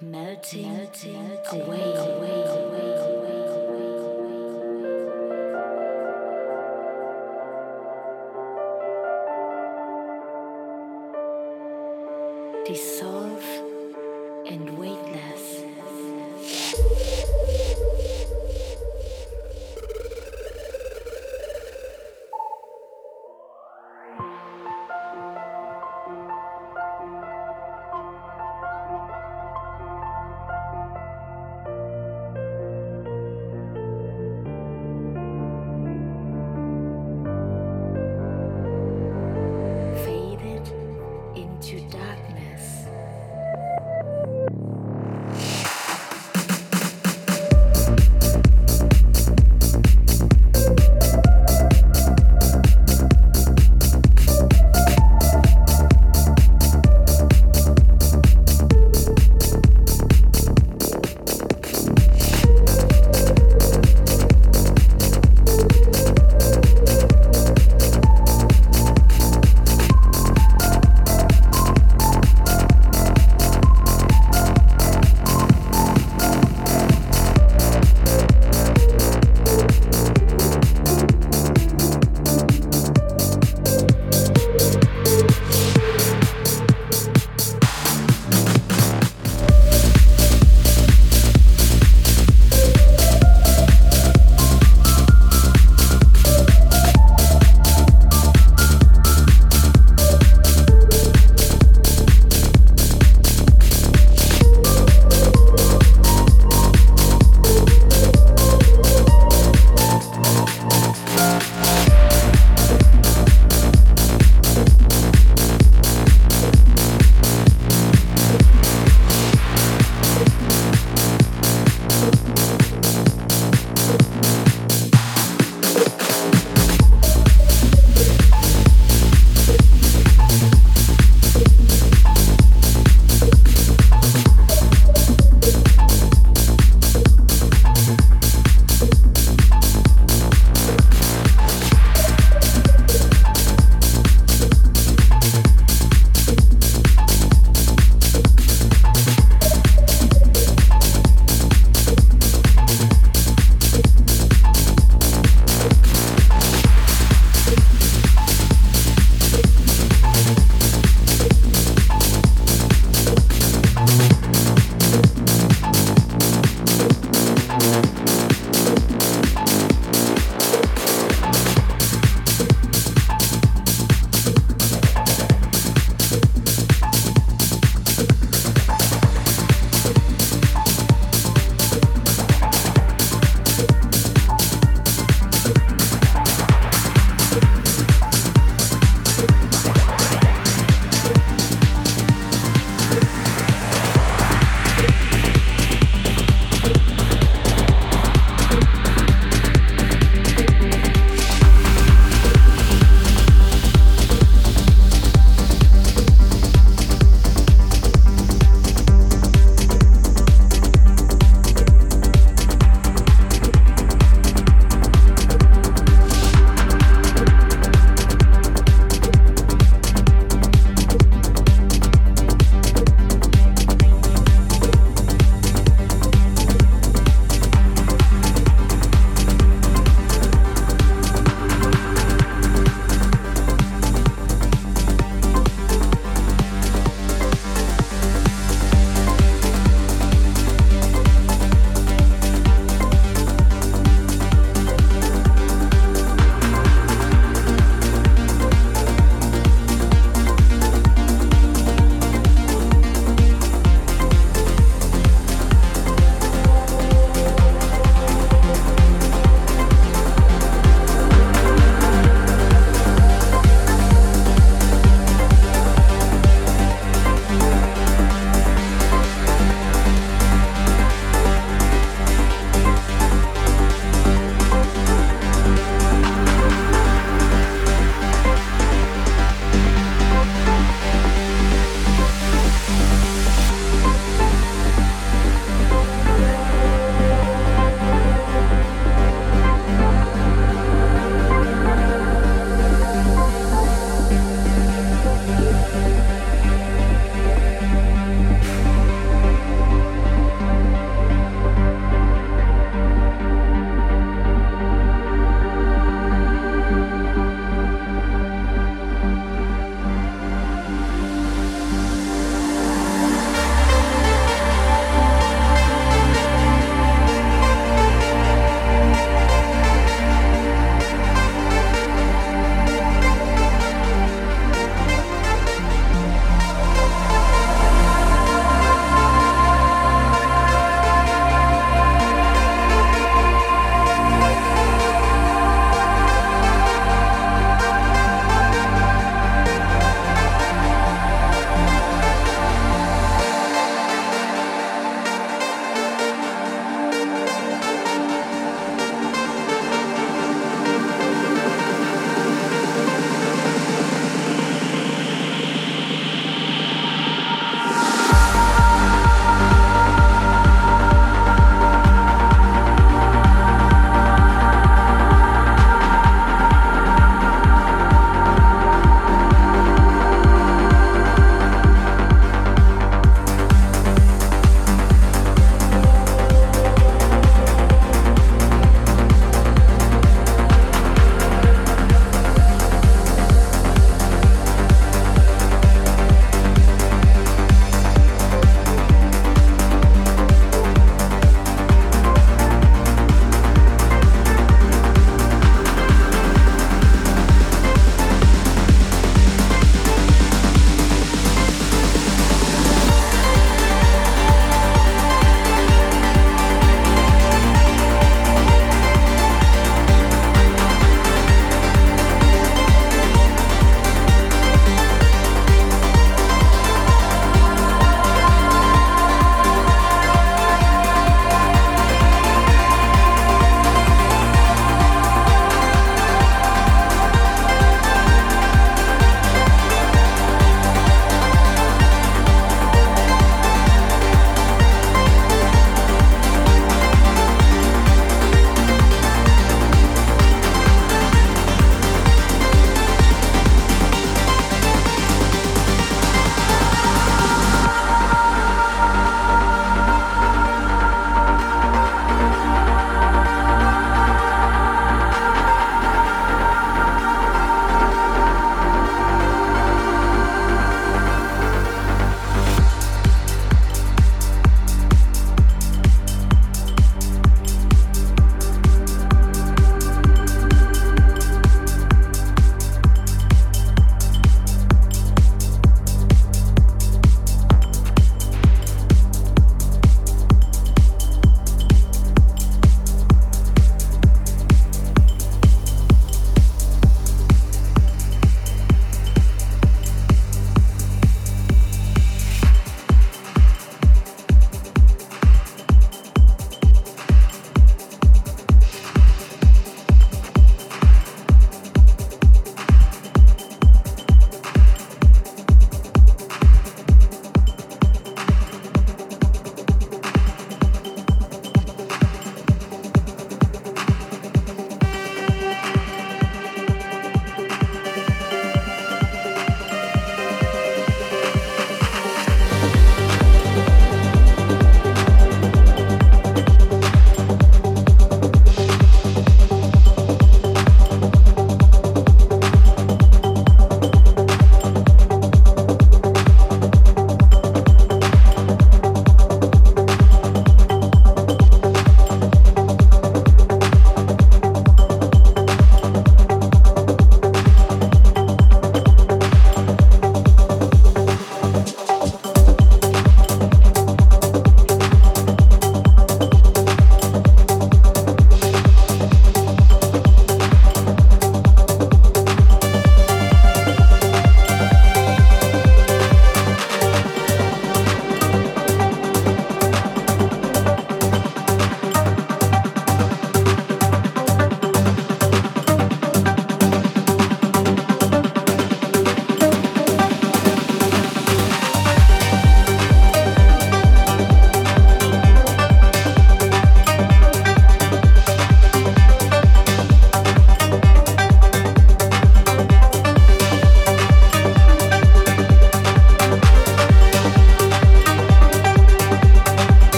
Melting, melting away, away, away, away. Dissolve and weightless.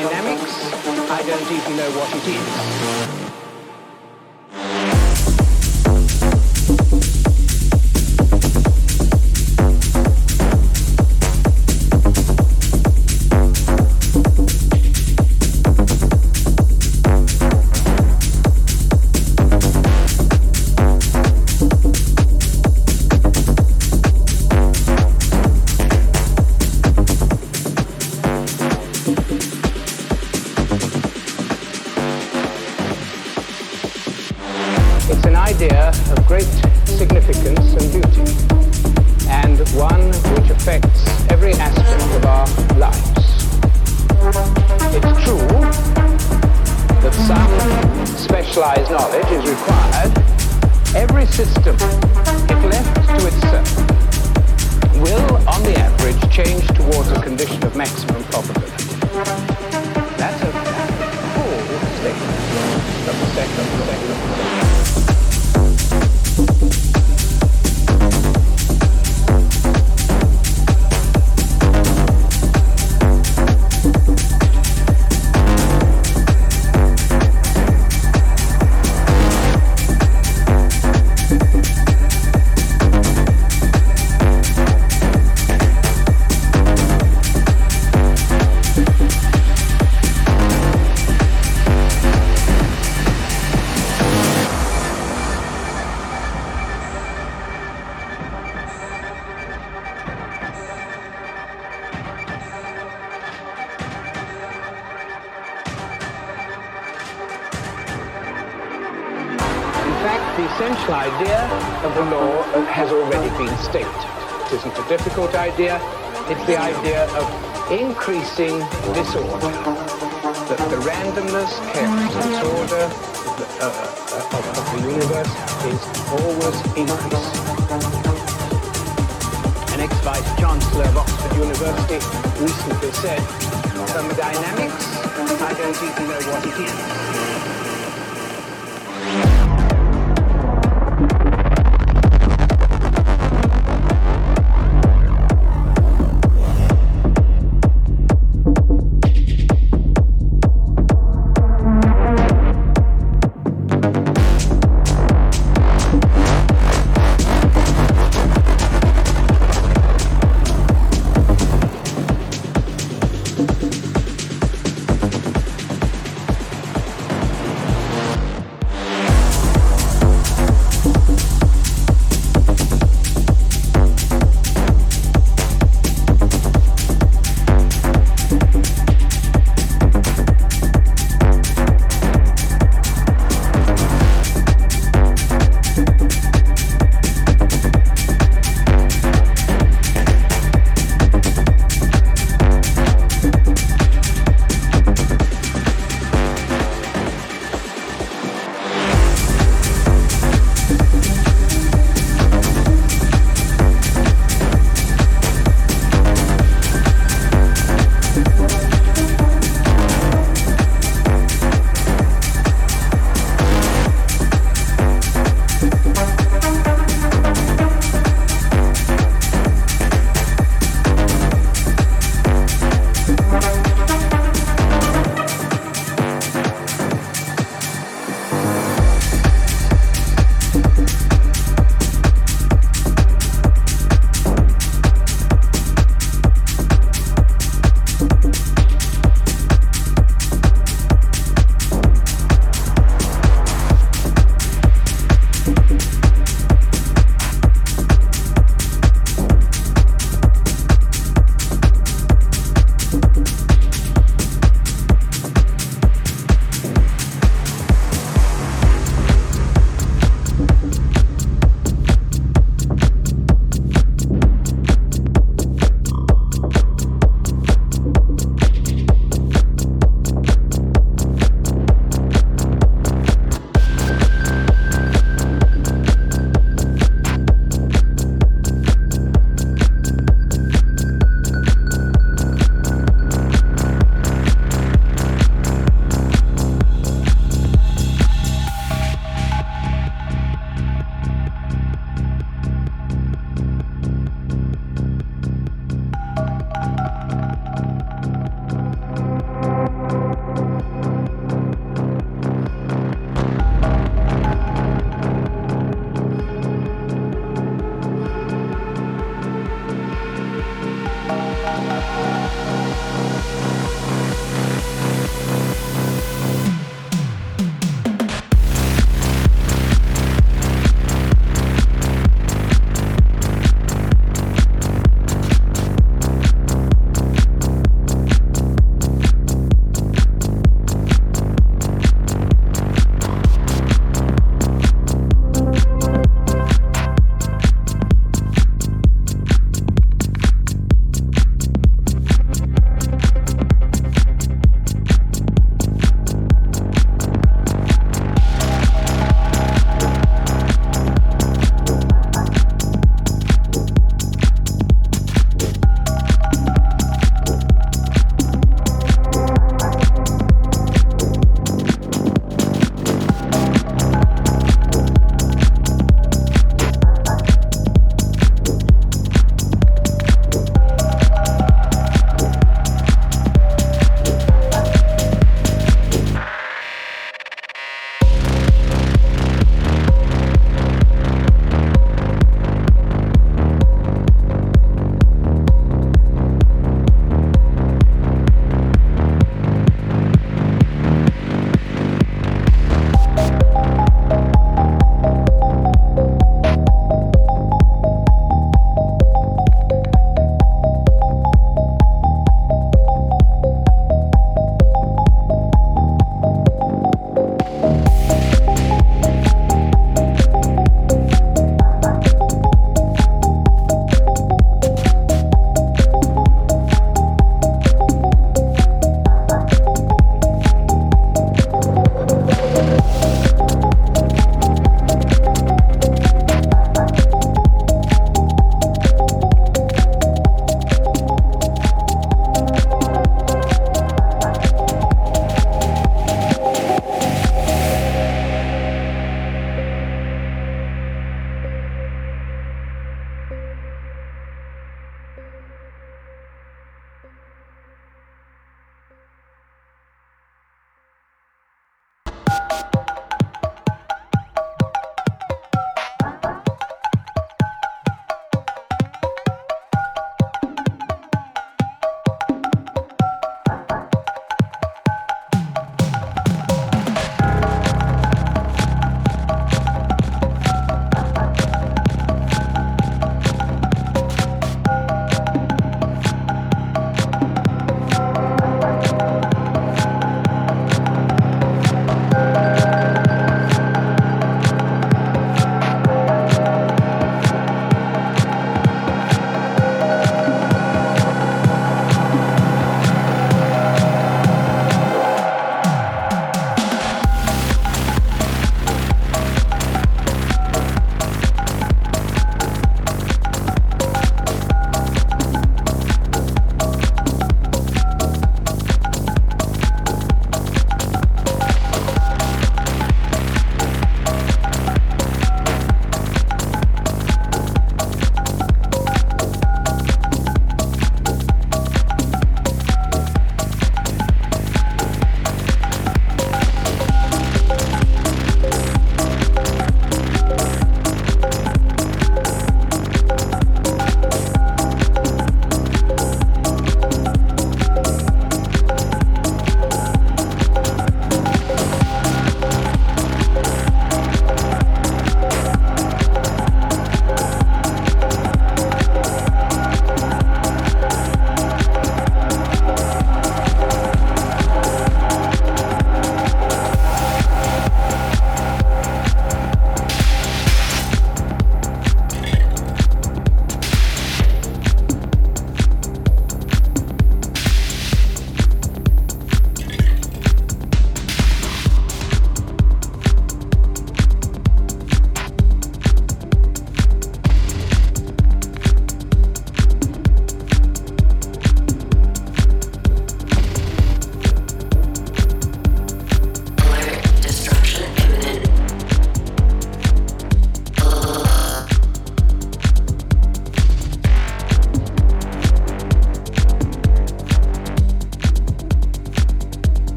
Thermodynamics, I don't even know what it is.